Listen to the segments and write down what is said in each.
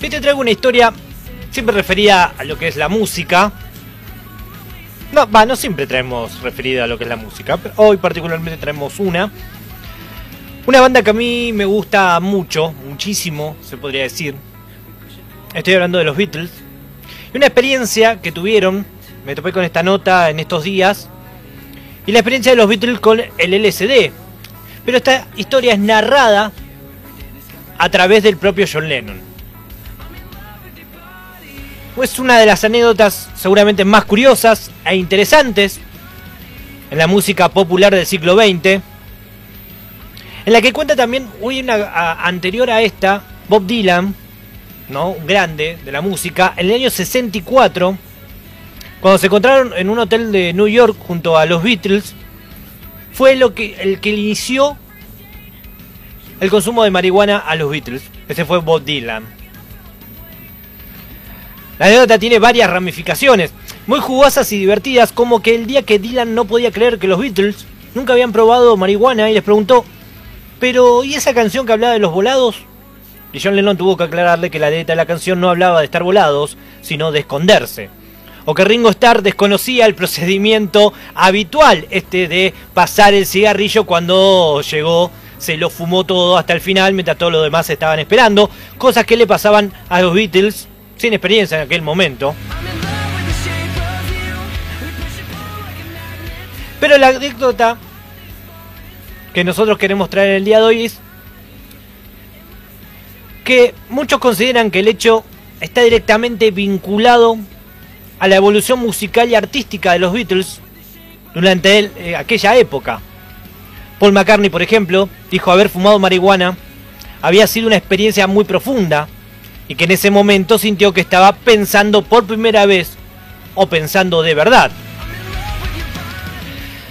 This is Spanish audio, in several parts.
Hoy te traigo una historia siempre referida a lo que es la música. No, va, no siempre traemos referida a lo que es la música, pero hoy particularmente traemos una. Una banda que a mí me gusta mucho, muchísimo, se podría decir. Estoy hablando de los Beatles. Y una experiencia que tuvieron, me topé con esta nota en estos días, y la experiencia de los Beatles con el LSD. Pero esta historia es narrada a través del propio John Lennon. Es una de las anécdotas seguramente más curiosas e interesantes en la música popular del siglo XX. En la que cuenta también, hoy anterior a esta, Bob Dylan, ¿no? grande de la música, en el año 64, cuando se encontraron en un hotel de New York junto a los Beatles, fue lo que, el que inició el consumo de marihuana a los Beatles. Ese fue Bob Dylan. La anécdota tiene varias ramificaciones, muy jugosas y divertidas, como que el día que Dylan no podía creer que los Beatles nunca habían probado marihuana y les preguntó, pero ¿y esa canción que hablaba de los volados? Y John Lennon tuvo que aclararle que la letra de la canción no hablaba de estar volados, sino de esconderse. O que Ringo Starr desconocía el procedimiento habitual, este de pasar el cigarrillo cuando llegó, se lo fumó todo hasta el final, mientras todos los demás estaban esperando. Cosas que le pasaban a los Beatles sin experiencia en aquel momento. Pero la anécdota que nosotros queremos traer el día de hoy es que muchos consideran que el hecho está directamente vinculado a la evolución musical y artística de los Beatles durante eh, aquella época. Paul McCartney, por ejemplo, dijo haber fumado marihuana había sido una experiencia muy profunda y que en ese momento sintió que estaba pensando por primera vez o pensando de verdad.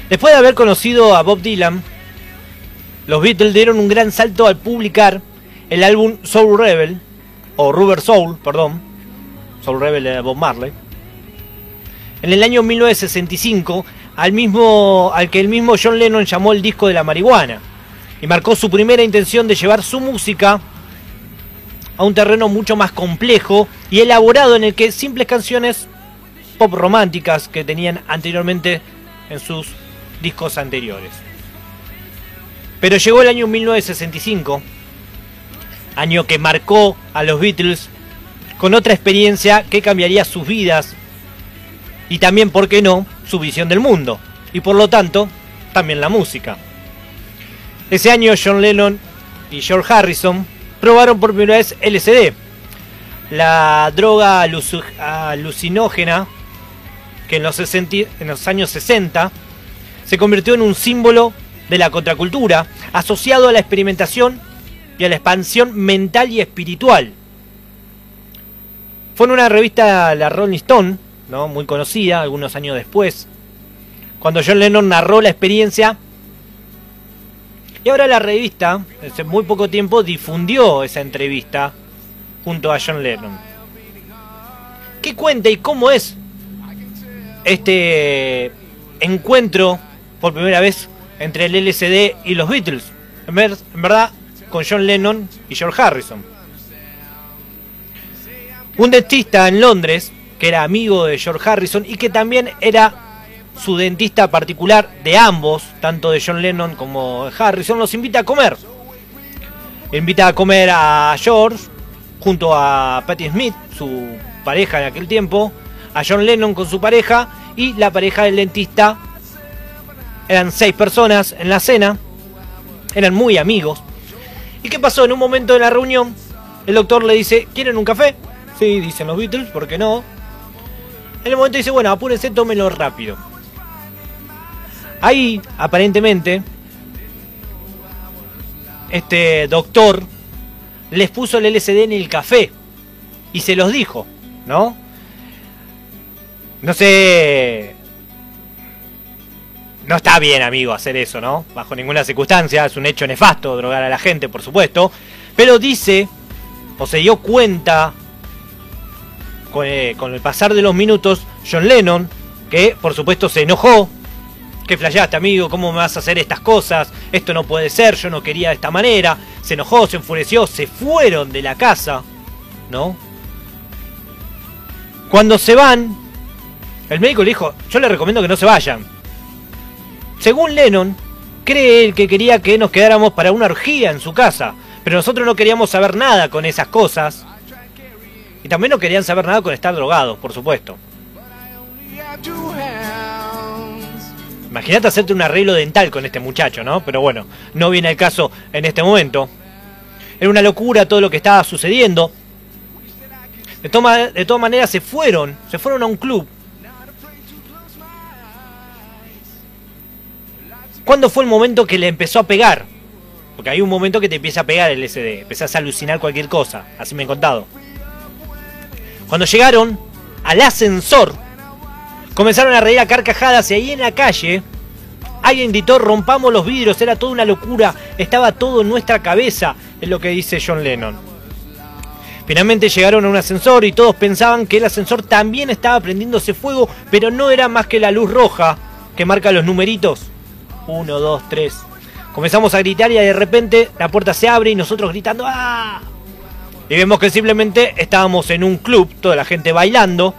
Después de haber conocido a Bob Dylan, los Beatles dieron un gran salto al publicar el álbum Soul Rebel, o Rubber Soul, perdón, Soul Rebel de Bob Marley, en el año 1965, al, mismo, al que el mismo John Lennon llamó el disco de la marihuana, y marcó su primera intención de llevar su música a un terreno mucho más complejo y elaborado en el que simples canciones pop románticas que tenían anteriormente en sus discos anteriores. Pero llegó el año 1965 año que marcó a los Beatles con otra experiencia que cambiaría sus vidas y también, ¿por qué no?, su visión del mundo y por lo tanto también la música. Ese año John Lennon y George Harrison probaron por primera vez LSD, la droga alucinógena que en los, en los años 60 se convirtió en un símbolo de la contracultura asociado a la experimentación y a la expansión mental y espiritual. Fue en una revista, la Rolling Stone, ¿no? muy conocida, algunos años después, cuando John Lennon narró la experiencia. Y ahora la revista, hace muy poco tiempo, difundió esa entrevista junto a John Lennon. ¿Qué cuenta y cómo es este encuentro por primera vez entre el LCD y los Beatles? En verdad, con John Lennon y George Harrison. Un dentista en Londres, que era amigo de George Harrison y que también era su dentista particular de ambos, tanto de John Lennon como de Harrison, los invita a comer. Invita a comer a George junto a Patti Smith, su pareja en aquel tiempo, a John Lennon con su pareja y la pareja del dentista. Eran seis personas en la cena, eran muy amigos. ¿Y qué pasó? En un momento de la reunión, el doctor le dice, ¿quieren un café? Sí, dicen los Beatles, ¿por qué no? En el momento dice, bueno, apúrense, tómenlo rápido. Ahí, aparentemente, este doctor les puso el LCD en el café y se los dijo, ¿no? No sé no está bien, amigo, hacer eso, ¿no? Bajo ninguna circunstancia, es un hecho nefasto drogar a la gente, por supuesto. Pero dice, o se dio cuenta con, eh, el pasar de los minutos, John Lennon, que por supuesto se enojó. Que flayaste, amigo, ¿cómo me vas a hacer estas cosas? Esto no puede ser, yo no quería de esta manera. Se enojó, se enfureció, se fueron de la casa. ¿no? Cuando se van, el médico le dijo, yo le recomiendo que no se vayan. Según Lennon, cree él que quería que nos quedáramos para una orgía en su casa, pero nosotros no queríamos saber nada con esas cosas. Y también no querían saber nada con estar drogados, por supuesto. Imagínate hacerte un arreglo dental con este muchacho, ¿no? Pero bueno, no viene el caso en este momento. Era una locura todo lo que estaba sucediendo. De, toma, de todas maneras se fueron, se fueron a un club. ¿Cuándo fue el momento que le empezó a pegar? Porque hay un momento que te empieza a pegar el SD, empezás a alucinar cualquier cosa, así me han contado. Cuando llegaron al ascensor, comenzaron a reír a carcajadas y ahí en la calle alguien gritó rompamos los vidrios, era toda una locura, estaba todo en nuestra cabeza, es lo que dice John Lennon. Finalmente llegaron a un ascensor y todos pensaban que el ascensor también estaba prendiéndose fuego, pero no era más que la luz roja que marca los numeritos. 1, 2, 3. Comenzamos a gritar y de repente la puerta se abre y nosotros gritando ¡Ah! Y vemos que simplemente estábamos en un club, toda la gente bailando.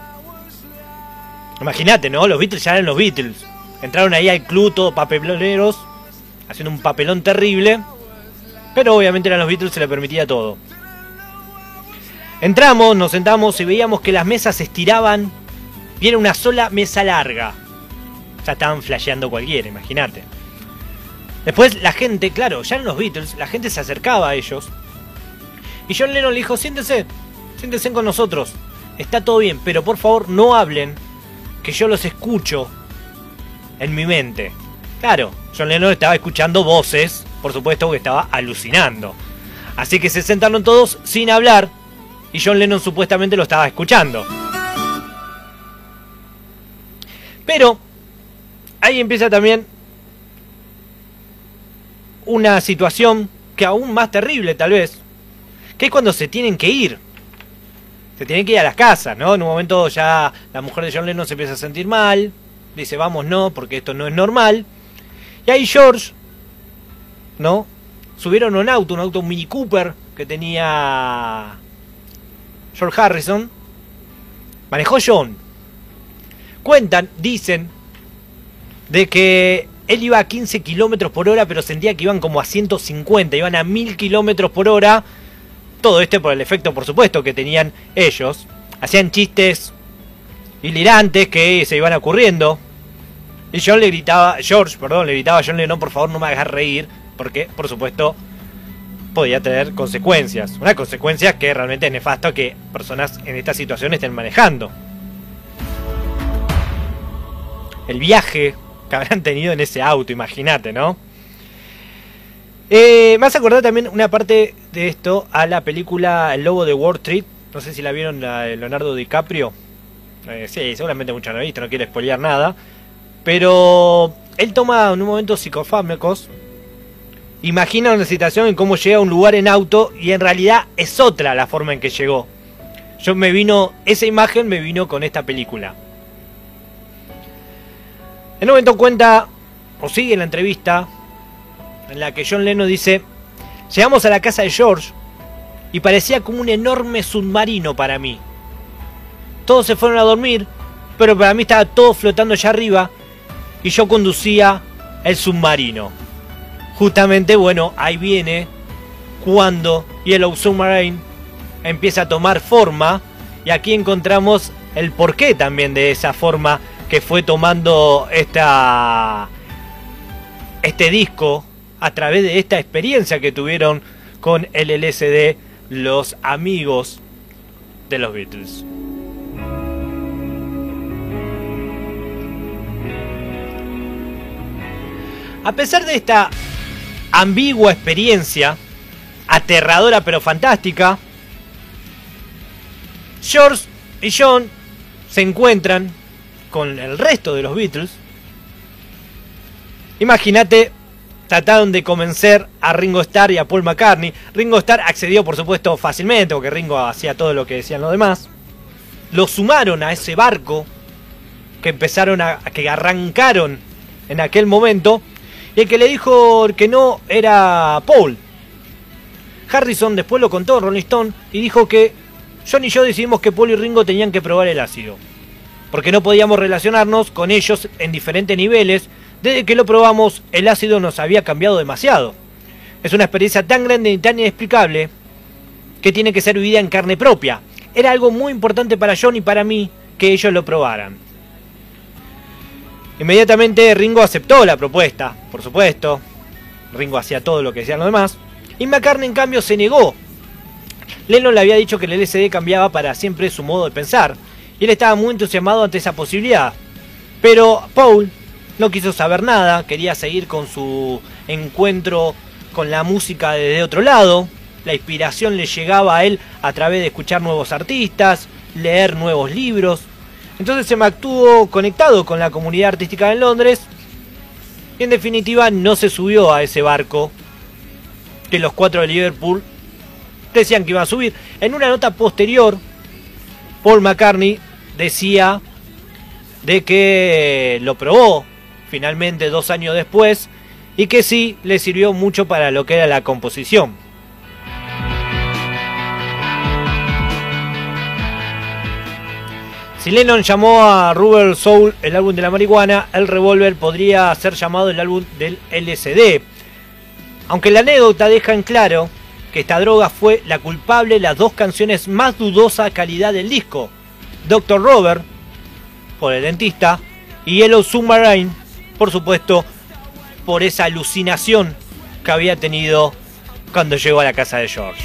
Imagínate, ¿no? Los Beatles ya eran los Beatles. Entraron ahí al club todos papeloneros, haciendo un papelón terrible. Pero obviamente eran los Beatles, se le permitía todo. Entramos, nos sentamos y veíamos que las mesas se estiraban y era una sola mesa larga. Ya estaban flasheando cualquiera, imagínate. Después la gente, claro, ya eran los Beatles, la gente se acercaba a ellos. Y John Lennon le dijo, siéntense, siéntense con nosotros. Está todo bien, pero por favor no hablen, que yo los escucho en mi mente. Claro, John Lennon estaba escuchando voces, por supuesto que estaba alucinando. Así que se sentaron todos sin hablar y John Lennon supuestamente lo estaba escuchando. Pero ahí empieza también una situación que aún más terrible tal vez, que es cuando se tienen que ir. Se tienen que ir a las casas, ¿no? En un momento ya la mujer de John Lennon se empieza a sentir mal, dice vamos no, porque esto no es normal. Y ahí George, ¿no? Subieron un auto, un auto Mini Cooper que tenía George Harrison. Manejó John. Cuentan, dicen, de que él iba a 15 kilómetros por hora, pero sentía que iban como a 150, iban a 1000 kilómetros por hora. Todo esto por el efecto, por supuesto, que tenían ellos. Hacían chistes hilirantes que se iban ocurriendo. Y John le gritaba, George, perdón, le gritaba a John Lennon, por favor no me hagas reír, porque, por supuesto, podía tener consecuencias. Una consecuencia que realmente es nefasto que personas en esta situación estén manejando. El viaje que habrán tenido en ese auto, imagínate, ¿no? Eh, me hace acordar también una parte de esto a la película El Lobo de Wall Street. No sé si la vieron Leonardo DiCaprio. Eh, sí, seguramente muchos no visto, no quiere spoilear nada. Pero él toma en un momento psicofármacos. Imagina una situación en cómo llega a un lugar en auto y en realidad es otra la forma en que llegó. Yo me vino, esa imagen me vino con esta película. En un momento cuenta, o sigue la entrevista, en la que John Lennon dice, llegamos a la casa de George y parecía como un enorme submarino para mí. Todos se fueron a dormir, pero para mí estaba todo flotando allá arriba y yo conducía el submarino. Justamente, bueno, ahí viene cuando Yellow Submarine empieza a tomar forma y aquí encontramos el porqué también de esa forma que fue tomando esta, este disco a través de esta experiencia que tuvieron con el LSD los amigos de los Beatles. A pesar de esta ambigua experiencia, aterradora pero fantástica, George y John se encuentran con el resto de los Beatles, imagínate, trataron de convencer a Ringo Starr y a Paul McCartney. Ringo Starr accedió, por supuesto, fácilmente, porque Ringo hacía todo lo que decían los demás. Lo sumaron a ese barco que empezaron a, que arrancaron en aquel momento. Y el que le dijo que no era Paul. Harrison después lo contó Rolling Stone y dijo que John y yo decidimos que Paul y Ringo tenían que probar el ácido, porque no podíamos relacionarnos con ellos en diferentes niveles. Desde que lo probamos, el ácido nos había cambiado demasiado. Es una experiencia tan grande y tan inexplicable que tiene que ser vivida en carne propia. Era algo muy importante para John y para mí que ellos lo probaran. Inmediatamente Ringo aceptó la propuesta, por supuesto. Ringo hacía todo lo que decían los demás. Y McCartney en cambio se negó. Lennon le había dicho que el LSD cambiaba para siempre su modo de pensar. Y él estaba muy entusiasmado ante esa posibilidad. Pero Paul no quiso saber nada, quería seguir con su encuentro con la música desde otro lado. La inspiración le llegaba a él a través de escuchar nuevos artistas, leer nuevos libros. Entonces se mantuvo conectado con la comunidad artística en Londres y en definitiva no se subió a ese barco que los cuatro de Liverpool decían que iba a subir. En una nota posterior, Paul McCartney decía de que lo probó finalmente dos años después y que sí le sirvió mucho para lo que era la composición. Si Lennon llamó a Rubber Soul el álbum de la marihuana, el Revolver podría ser llamado el álbum del LSD. Aunque la anécdota deja en claro que esta droga fue la culpable de las dos canciones más dudosa calidad del disco, Dr. Robert, por el dentista, y Yellow Submarine, por supuesto, por esa alucinación que había tenido cuando llegó a la casa de George.